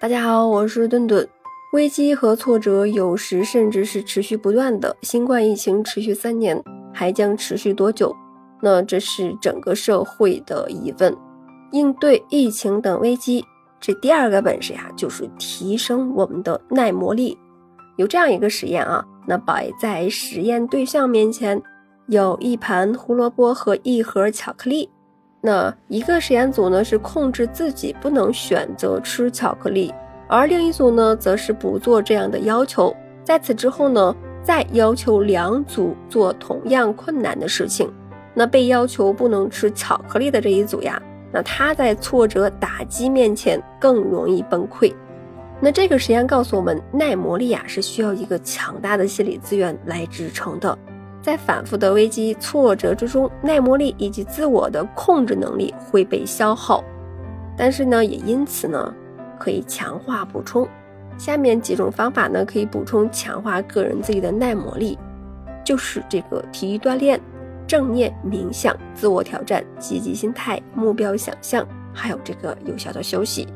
大家好，我是顿顿。危机和挫折有时甚至是持续不断的。新冠疫情持续三年，还将持续多久？那这是整个社会的疑问。应对疫情等危机，这第二个本事呀，就是提升我们的耐磨力。有这样一个实验啊，那摆在实验对象面前有一盘胡萝卜和一盒巧克力。那一个实验组呢是控制自己不能选择吃巧克力，而另一组呢则是不做这样的要求。在此之后呢，再要求两组做同样困难的事情。那被要求不能吃巧克力的这一组呀，那他在挫折打击面前更容易崩溃。那这个实验告诉我们，耐磨力呀是需要一个强大的心理资源来支撑的。在反复的危机挫折之中，耐磨力以及自我的控制能力会被消耗，但是呢，也因此呢，可以强化补充。下面几种方法呢，可以补充强化个人自己的耐磨力，就是这个体育锻炼、正念冥想、自我挑战、积极心态、目标想象，还有这个有效的休息。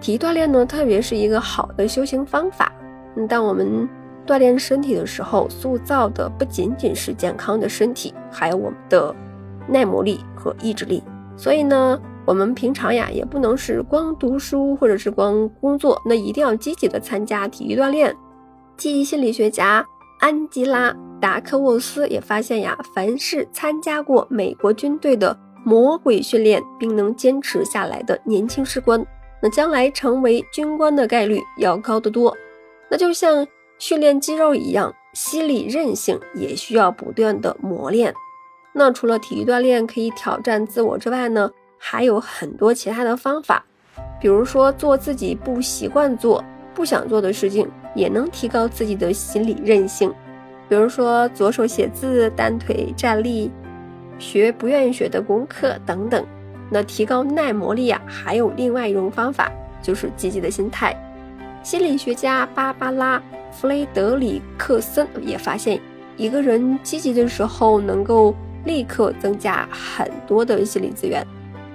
体育锻炼呢，特别是一个好的修行方法。嗯，当我们锻炼身体的时候，塑造的不仅仅是健康的身体，还有我们的耐磨力和意志力。所以呢，我们平常呀，也不能是光读书或者是光工作，那一定要积极的参加体育锻炼。积极心理学家安吉拉·达克沃斯也发现呀，凡是参加过美国军队的魔鬼训练并能坚持下来的年轻士官，那将来成为军官的概率要高得多。那就像。训练肌肉一样，心理韧性也需要不断的磨练。那除了体育锻炼可以挑战自我之外呢，还有很多其他的方法，比如说做自己不习惯做、不想做的事情，也能提高自己的心理韧性。比如说左手写字、单腿站立、学不愿意学的功课等等。那提高耐磨力啊，还有另外一种方法，就是积极的心态。心理学家芭芭拉·弗雷德里克森也发现，一个人积极的时候，能够立刻增加很多的心理资源。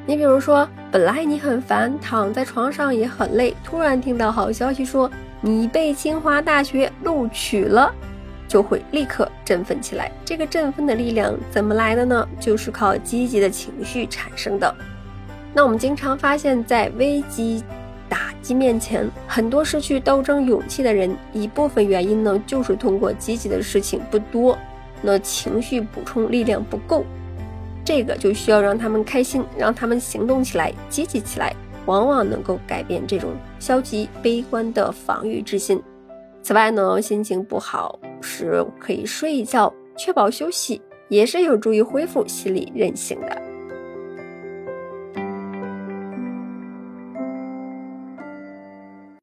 你比如说，本来你很烦，躺在床上也很累，突然听到好消息说你被清华大学录取了，就会立刻振奋起来。这个振奋的力量怎么来的呢？就是靠积极的情绪产生的。那我们经常发现，在危机。面前，很多失去斗争勇气的人，一部分原因呢，就是通过积极的事情不多，那情绪补充力量不够，这个就需要让他们开心，让他们行动起来，积极起来，往往能够改变这种消极悲观的防御之心。此外呢，心情不好时可以睡一觉，确保休息，也是有助于恢复心理韧性的。